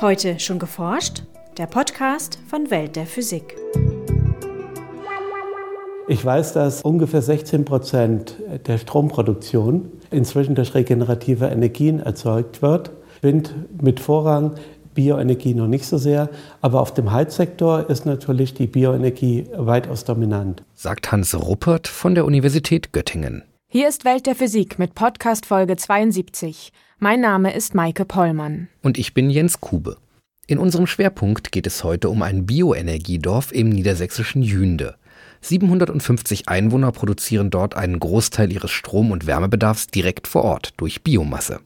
Heute schon geforscht? Der Podcast von Welt der Physik. Ich weiß, dass ungefähr 16 Prozent der Stromproduktion inzwischen durch regenerative Energien erzeugt wird. Wind mit Vorrang, Bioenergie noch nicht so sehr, aber auf dem Heizsektor ist natürlich die Bioenergie weitaus dominant. Sagt Hans Ruppert von der Universität Göttingen. Hier ist Welt der Physik mit Podcast Folge 72. Mein Name ist Maike Pollmann. Und ich bin Jens Kube. In unserem Schwerpunkt geht es heute um ein Bioenergiedorf im niedersächsischen Jünde. 750 Einwohner produzieren dort einen Großteil ihres Strom- und Wärmebedarfs direkt vor Ort durch Biomasse.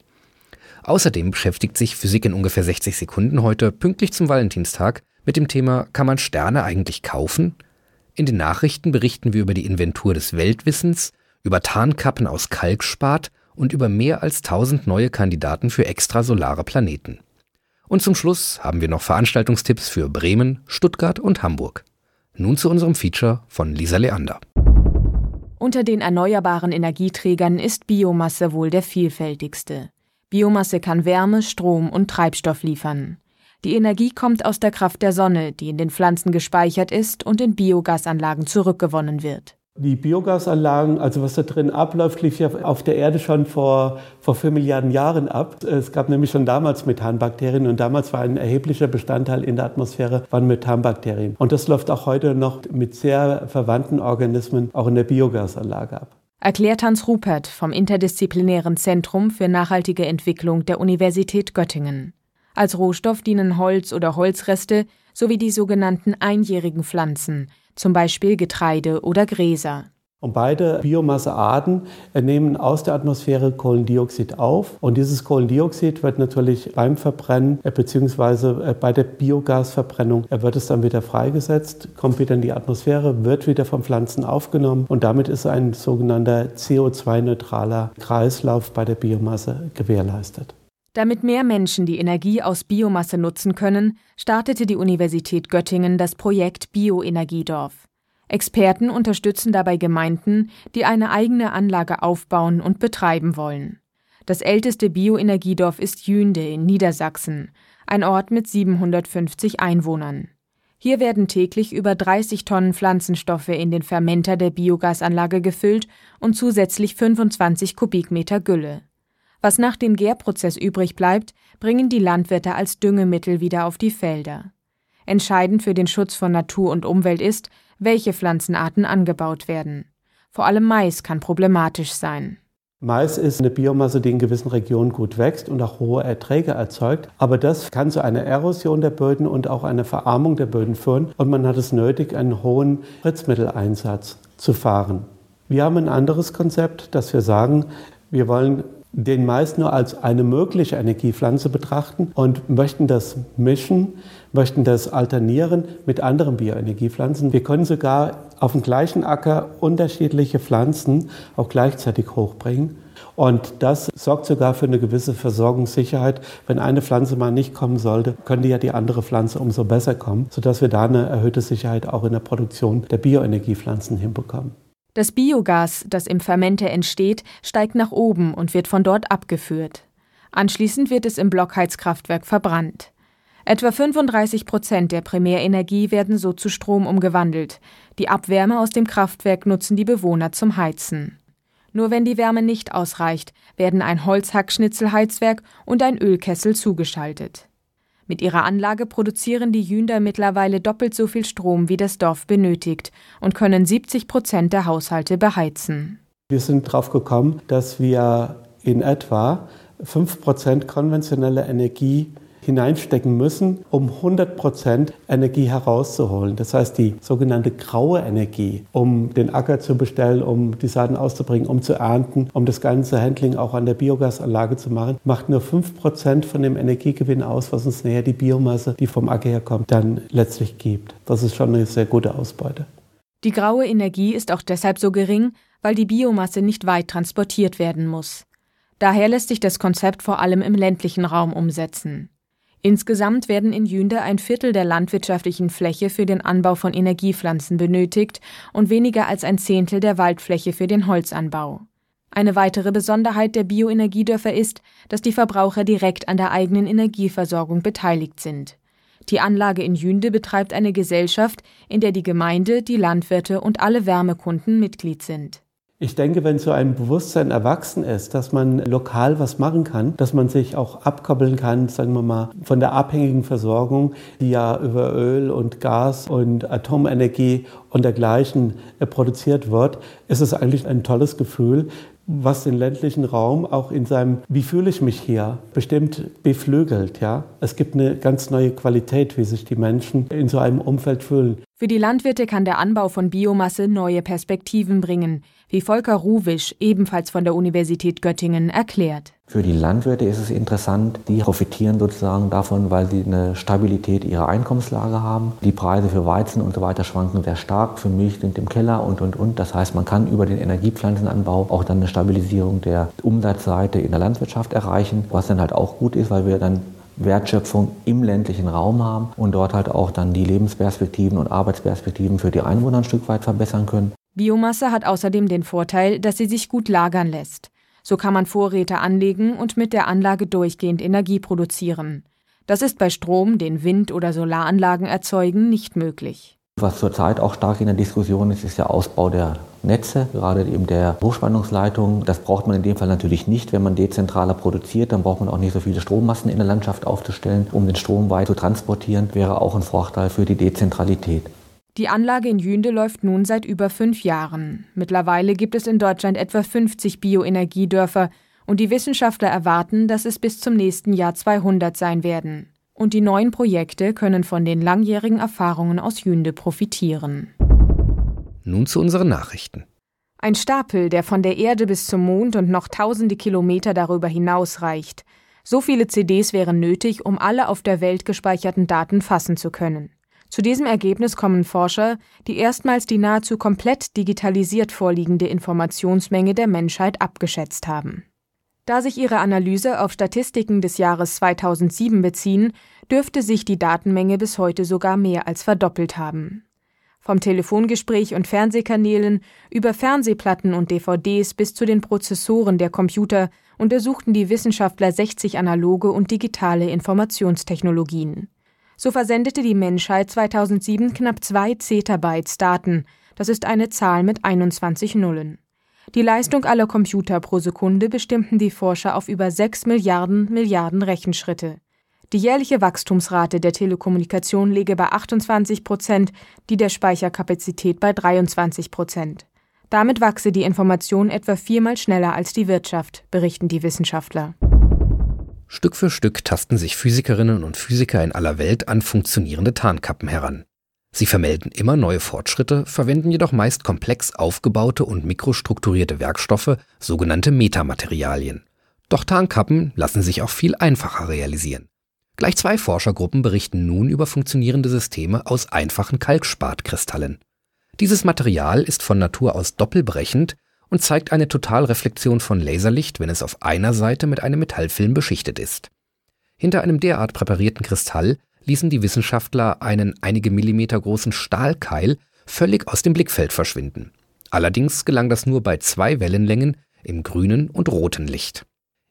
Außerdem beschäftigt sich Physik in ungefähr 60 Sekunden heute pünktlich zum Valentinstag mit dem Thema Kann man Sterne eigentlich kaufen? In den Nachrichten berichten wir über die Inventur des Weltwissens, über Tarnkappen aus Kalkspat und über mehr als 1000 neue Kandidaten für extrasolare Planeten. Und zum Schluss haben wir noch Veranstaltungstipps für Bremen, Stuttgart und Hamburg. Nun zu unserem Feature von Lisa Leander. Unter den erneuerbaren Energieträgern ist Biomasse wohl der vielfältigste. Biomasse kann Wärme, Strom und Treibstoff liefern. Die Energie kommt aus der Kraft der Sonne, die in den Pflanzen gespeichert ist und in Biogasanlagen zurückgewonnen wird. Die Biogasanlagen, also was da drin abläuft, lief ja auf der Erde schon vor, vor vier Milliarden Jahren ab. Es gab nämlich schon damals Methanbakterien und damals war ein erheblicher Bestandteil in der Atmosphäre waren Methanbakterien. Und das läuft auch heute noch mit sehr verwandten Organismen auch in der Biogasanlage ab. Erklärt Hans Rupert vom Interdisziplinären Zentrum für nachhaltige Entwicklung der Universität Göttingen. Als Rohstoff dienen Holz oder Holzreste sowie die sogenannten einjährigen Pflanzen, zum Beispiel Getreide oder Gräser. Und beide Biomassearten nehmen aus der Atmosphäre Kohlendioxid auf. Und dieses Kohlendioxid wird natürlich beim Verbrennen äh, bzw. Äh, bei der Biogasverbrennung äh, wird es dann wieder freigesetzt, kommt wieder in die Atmosphäre, wird wieder von Pflanzen aufgenommen. Und damit ist ein sogenannter CO2-neutraler Kreislauf bei der Biomasse gewährleistet. Damit mehr Menschen die Energie aus Biomasse nutzen können, startete die Universität Göttingen das Projekt Bioenergiedorf. Experten unterstützen dabei Gemeinden, die eine eigene Anlage aufbauen und betreiben wollen. Das älteste Bioenergiedorf ist Jünde in Niedersachsen, ein Ort mit 750 Einwohnern. Hier werden täglich über 30 Tonnen Pflanzenstoffe in den Fermenter der Biogasanlage gefüllt und zusätzlich 25 Kubikmeter Gülle. Was nach dem Gärprozess übrig bleibt, bringen die Landwirte als Düngemittel wieder auf die Felder. Entscheidend für den Schutz von Natur und Umwelt ist, welche Pflanzenarten angebaut werden. Vor allem Mais kann problematisch sein. Mais ist eine Biomasse, die in gewissen Regionen gut wächst und auch hohe Erträge erzeugt. Aber das kann zu einer Erosion der Böden und auch einer Verarmung der Böden führen. Und man hat es nötig, einen hohen Spritzmitteleinsatz zu fahren. Wir haben ein anderes Konzept, dass wir sagen, wir wollen den Mais nur als eine mögliche Energiepflanze betrachten und möchten das mischen, möchten das alternieren mit anderen Bioenergiepflanzen. Wir können sogar auf dem gleichen Acker unterschiedliche Pflanzen auch gleichzeitig hochbringen. Und das sorgt sogar für eine gewisse Versorgungssicherheit. Wenn eine Pflanze mal nicht kommen sollte, könnte ja die andere Pflanze umso besser kommen, sodass wir da eine erhöhte Sicherheit auch in der Produktion der Bioenergiepflanzen hinbekommen. Das Biogas, das im Fermenter entsteht, steigt nach oben und wird von dort abgeführt. Anschließend wird es im Blockheizkraftwerk verbrannt. Etwa 35 Prozent der Primärenergie werden so zu Strom umgewandelt. Die Abwärme aus dem Kraftwerk nutzen die Bewohner zum Heizen. Nur wenn die Wärme nicht ausreicht, werden ein Holzhackschnitzelheizwerk und ein Ölkessel zugeschaltet. Mit ihrer Anlage produzieren die Jünder mittlerweile doppelt so viel Strom, wie das Dorf benötigt und können 70 Prozent der Haushalte beheizen. Wir sind darauf gekommen, dass wir in etwa 5 Prozent konventionelle Energie hineinstecken müssen, um 100 Prozent Energie herauszuholen. Das heißt, die sogenannte graue Energie, um den Acker zu bestellen, um die Saaten auszubringen, um zu ernten, um das ganze Handling auch an der Biogasanlage zu machen, macht nur 5 Prozent von dem Energiegewinn aus, was uns näher die Biomasse, die vom Acker herkommt, dann letztlich gibt. Das ist schon eine sehr gute Ausbeute. Die graue Energie ist auch deshalb so gering, weil die Biomasse nicht weit transportiert werden muss. Daher lässt sich das Konzept vor allem im ländlichen Raum umsetzen. Insgesamt werden in Jünde ein Viertel der landwirtschaftlichen Fläche für den Anbau von Energiepflanzen benötigt und weniger als ein Zehntel der Waldfläche für den Holzanbau. Eine weitere Besonderheit der Bioenergiedörfer ist, dass die Verbraucher direkt an der eigenen Energieversorgung beteiligt sind. Die Anlage in Jünde betreibt eine Gesellschaft, in der die Gemeinde, die Landwirte und alle Wärmekunden Mitglied sind. Ich denke, wenn so ein Bewusstsein erwachsen ist, dass man lokal was machen kann, dass man sich auch abkoppeln kann, sagen wir mal, von der abhängigen Versorgung, die ja über Öl und Gas und Atomenergie und dergleichen äh, produziert wird, ist es eigentlich ein tolles Gefühl, was den ländlichen Raum auch in seinem Wie fühle ich mich hier bestimmt beflügelt. Ja? Es gibt eine ganz neue Qualität, wie sich die Menschen in so einem Umfeld fühlen. Für die Landwirte kann der Anbau von Biomasse neue Perspektiven bringen, wie Volker Ruwisch, ebenfalls von der Universität Göttingen, erklärt. Für die Landwirte ist es interessant, die profitieren sozusagen davon, weil sie eine Stabilität ihrer Einkommenslage haben. Die Preise für Weizen und so weiter schwanken sehr stark, für Milch sind im Keller und, und, und. Das heißt, man kann über den Energiepflanzenanbau auch dann eine Stabilisierung der Umsatzseite in der Landwirtschaft erreichen, was dann halt auch gut ist, weil wir dann Wertschöpfung im ländlichen Raum haben und dort halt auch dann die Lebensperspektiven und Arbeitsperspektiven für die Einwohner ein Stück weit verbessern können. Biomasse hat außerdem den Vorteil, dass sie sich gut lagern lässt. So kann man Vorräte anlegen und mit der Anlage durchgehend Energie produzieren. Das ist bei Strom, den Wind- oder Solaranlagen erzeugen, nicht möglich. Was zurzeit auch stark in der Diskussion ist, ist der Ausbau der Netze, gerade eben der Hochspannungsleitung. Das braucht man in dem Fall natürlich nicht. Wenn man dezentraler produziert, dann braucht man auch nicht so viele Strommassen in der Landschaft aufzustellen, um den Strom weit zu transportieren. Wäre auch ein Vorteil für die Dezentralität. Die Anlage in Jünde läuft nun seit über fünf Jahren. Mittlerweile gibt es in Deutschland etwa 50 Bioenergiedörfer und die Wissenschaftler erwarten, dass es bis zum nächsten Jahr 200 sein werden. Und die neuen Projekte können von den langjährigen Erfahrungen aus Jünde profitieren. Nun zu unseren Nachrichten. Ein Stapel, der von der Erde bis zum Mond und noch tausende Kilometer darüber hinaus reicht. So viele CDs wären nötig, um alle auf der Welt gespeicherten Daten fassen zu können. Zu diesem Ergebnis kommen Forscher, die erstmals die nahezu komplett digitalisiert vorliegende Informationsmenge der Menschheit abgeschätzt haben. Da sich ihre Analyse auf Statistiken des Jahres 2007 beziehen, dürfte sich die Datenmenge bis heute sogar mehr als verdoppelt haben. Vom Telefongespräch und Fernsehkanälen über Fernsehplatten und DVDs bis zu den Prozessoren der Computer untersuchten die Wissenschaftler 60 analoge und digitale Informationstechnologien. So versendete die Menschheit 2007 knapp zwei Zettabytes Daten. Das ist eine Zahl mit 21 Nullen. Die Leistung aller Computer pro Sekunde bestimmten die Forscher auf über 6 Milliarden Milliarden Rechenschritte. Die jährliche Wachstumsrate der Telekommunikation liege bei 28 Prozent, die der Speicherkapazität bei 23 Prozent. Damit wachse die Information etwa viermal schneller als die Wirtschaft, berichten die Wissenschaftler. Stück für Stück tasten sich Physikerinnen und Physiker in aller Welt an funktionierende Tarnkappen heran. Sie vermelden immer neue Fortschritte, verwenden jedoch meist komplex aufgebaute und mikrostrukturierte Werkstoffe, sogenannte Metamaterialien. Doch Tarnkappen lassen sich auch viel einfacher realisieren. Gleich zwei Forschergruppen berichten nun über funktionierende Systeme aus einfachen Kalkspatkristallen. Dieses Material ist von Natur aus doppelbrechend und zeigt eine Totalreflexion von Laserlicht, wenn es auf einer Seite mit einem Metallfilm beschichtet ist. Hinter einem derart präparierten Kristall ließen die Wissenschaftler einen einige Millimeter großen Stahlkeil völlig aus dem Blickfeld verschwinden. Allerdings gelang das nur bei zwei Wellenlängen im grünen und roten Licht.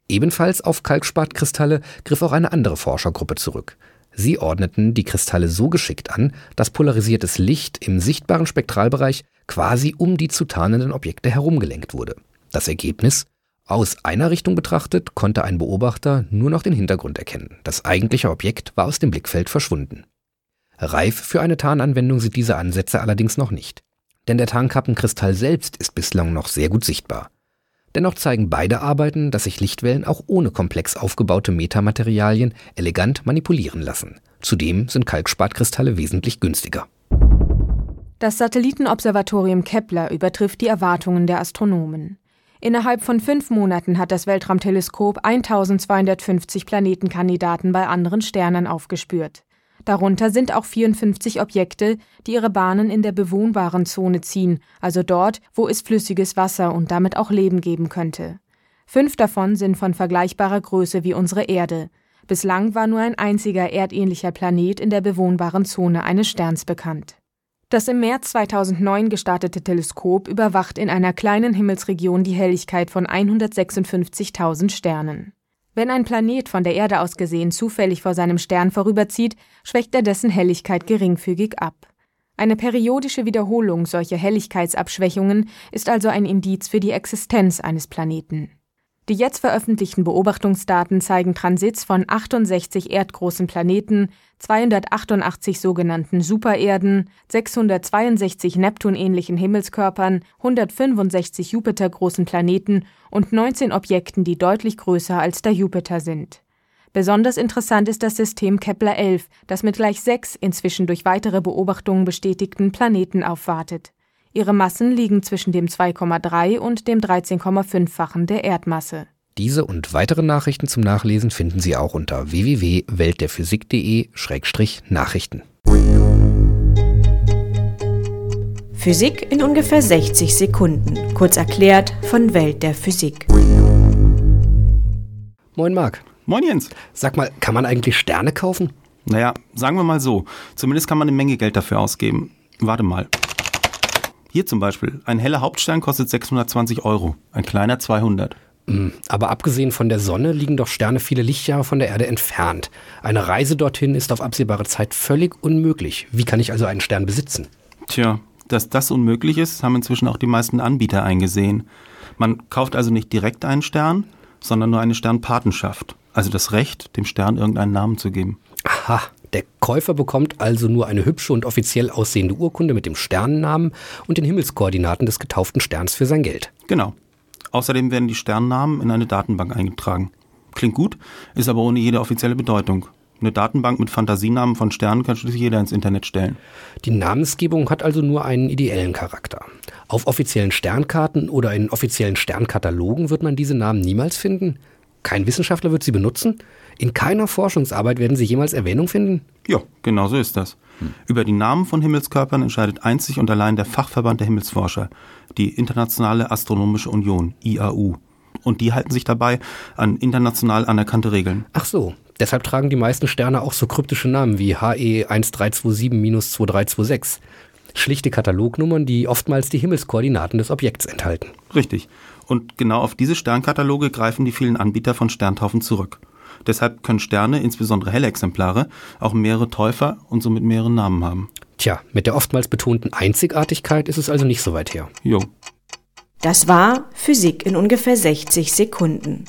Ebenfalls auf Kalkspatkristalle griff auch eine andere Forschergruppe zurück. Sie ordneten die Kristalle so geschickt an, dass polarisiertes Licht im sichtbaren Spektralbereich quasi um die zu tarnenden Objekte herumgelenkt wurde. Das Ergebnis? Aus einer Richtung betrachtet konnte ein Beobachter nur noch den Hintergrund erkennen. Das eigentliche Objekt war aus dem Blickfeld verschwunden. Reif für eine Tarnanwendung sind diese Ansätze allerdings noch nicht. Denn der Tarnkappenkristall selbst ist bislang noch sehr gut sichtbar. Dennoch zeigen beide Arbeiten, dass sich Lichtwellen auch ohne komplex aufgebaute Metamaterialien elegant manipulieren lassen. Zudem sind Kalkspatkristalle wesentlich günstiger. Das Satellitenobservatorium Kepler übertrifft die Erwartungen der Astronomen. Innerhalb von fünf Monaten hat das Weltraumteleskop 1250 Planetenkandidaten bei anderen Sternen aufgespürt. Darunter sind auch 54 Objekte, die ihre Bahnen in der bewohnbaren Zone ziehen, also dort, wo es flüssiges Wasser und damit auch Leben geben könnte. Fünf davon sind von vergleichbarer Größe wie unsere Erde. Bislang war nur ein einziger erdähnlicher Planet in der bewohnbaren Zone eines Sterns bekannt. Das im März 2009 gestartete Teleskop überwacht in einer kleinen Himmelsregion die Helligkeit von 156.000 Sternen. Wenn ein Planet von der Erde aus gesehen zufällig vor seinem Stern vorüberzieht, schwächt er dessen Helligkeit geringfügig ab. Eine periodische Wiederholung solcher Helligkeitsabschwächungen ist also ein Indiz für die Existenz eines Planeten die jetzt veröffentlichten Beobachtungsdaten zeigen Transits von 68 erdgroßen Planeten, 288 sogenannten Supererden, 662 Neptunähnlichen Himmelskörpern, 165 Jupitergroßen Planeten und 19 Objekten, die deutlich größer als der Jupiter sind. Besonders interessant ist das System Kepler 11, das mit gleich sechs inzwischen durch weitere Beobachtungen bestätigten Planeten aufwartet Ihre Massen liegen zwischen dem 2,3 und dem 13,5-fachen der Erdmasse. Diese und weitere Nachrichten zum Nachlesen finden Sie auch unter www.weltderphysik.de-nachrichten. Physik in ungefähr 60 Sekunden. Kurz erklärt von Welt der Physik. Moin Marc. Moin Jens. Sag mal, kann man eigentlich Sterne kaufen? Naja, sagen wir mal so. Zumindest kann man eine Menge Geld dafür ausgeben. Warte mal. Hier zum Beispiel, ein heller Hauptstern kostet 620 Euro, ein kleiner 200. Hm, aber abgesehen von der Sonne liegen doch Sterne viele Lichtjahre von der Erde entfernt. Eine Reise dorthin ist auf absehbare Zeit völlig unmöglich. Wie kann ich also einen Stern besitzen? Tja, dass das unmöglich ist, haben inzwischen auch die meisten Anbieter eingesehen. Man kauft also nicht direkt einen Stern, sondern nur eine Sternpatenschaft, also das Recht, dem Stern irgendeinen Namen zu geben. Aha, der Käufer bekommt also nur eine hübsche und offiziell aussehende Urkunde mit dem Sternennamen und den Himmelskoordinaten des getauften Sterns für sein Geld. Genau. Außerdem werden die Sternnamen in eine Datenbank eingetragen. Klingt gut, ist aber ohne jede offizielle Bedeutung. Eine Datenbank mit Fantasienamen von Sternen kann schließlich jeder ins Internet stellen. Die Namensgebung hat also nur einen ideellen Charakter. Auf offiziellen Sternkarten oder in offiziellen Sternkatalogen wird man diese Namen niemals finden. Kein Wissenschaftler wird sie benutzen? In keiner Forschungsarbeit werden sie jemals Erwähnung finden? Ja, genau so ist das. Hm. Über die Namen von Himmelskörpern entscheidet einzig und allein der Fachverband der Himmelsforscher, die Internationale Astronomische Union, IAU. Und die halten sich dabei an international anerkannte Regeln. Ach so, deshalb tragen die meisten Sterne auch so kryptische Namen wie HE 1327-2326. Schlichte Katalognummern, die oftmals die Himmelskoordinaten des Objekts enthalten. Richtig. Und genau auf diese Sternkataloge greifen die vielen Anbieter von Sterntaufen zurück. Deshalb können Sterne, insbesondere helle Exemplare, auch mehrere Täufer und somit mehrere Namen haben. Tja, mit der oftmals betonten Einzigartigkeit ist es also nicht so weit her. Jo. Das war Physik in ungefähr 60 Sekunden.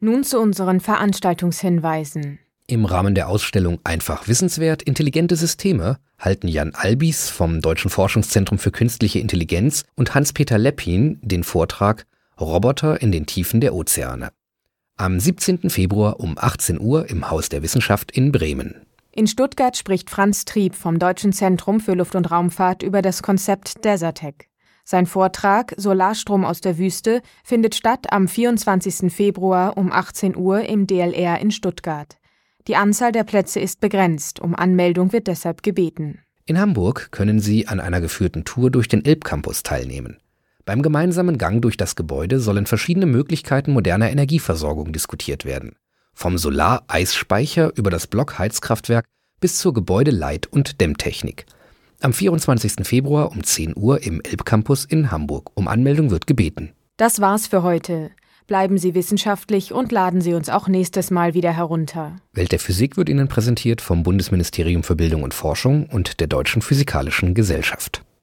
Nun zu unseren Veranstaltungshinweisen. Im Rahmen der Ausstellung Einfach Wissenswert Intelligente Systeme halten Jan Albis vom Deutschen Forschungszentrum für Künstliche Intelligenz und Hans-Peter Leppin den Vortrag Roboter in den Tiefen der Ozeane. Am 17. Februar um 18 Uhr im Haus der Wissenschaft in Bremen. In Stuttgart spricht Franz Trieb vom Deutschen Zentrum für Luft- und Raumfahrt über das Konzept Desertec. Sein Vortrag Solarstrom aus der Wüste findet statt am 24. Februar um 18 Uhr im DLR in Stuttgart. Die Anzahl der Plätze ist begrenzt, um Anmeldung wird deshalb gebeten. In Hamburg können Sie an einer geführten Tour durch den Elbcampus teilnehmen. Beim gemeinsamen Gang durch das Gebäude sollen verschiedene Möglichkeiten moderner Energieversorgung diskutiert werden. Vom Solar-Eisspeicher über das Blockheizkraftwerk bis zur Gebäudeleit- und Dämmtechnik. Am 24. Februar um 10 Uhr im Elbcampus in Hamburg. Um Anmeldung wird gebeten. Das war's für heute. Bleiben Sie wissenschaftlich und laden Sie uns auch nächstes Mal wieder herunter. Welt der Physik wird Ihnen präsentiert vom Bundesministerium für Bildung und Forschung und der Deutschen Physikalischen Gesellschaft.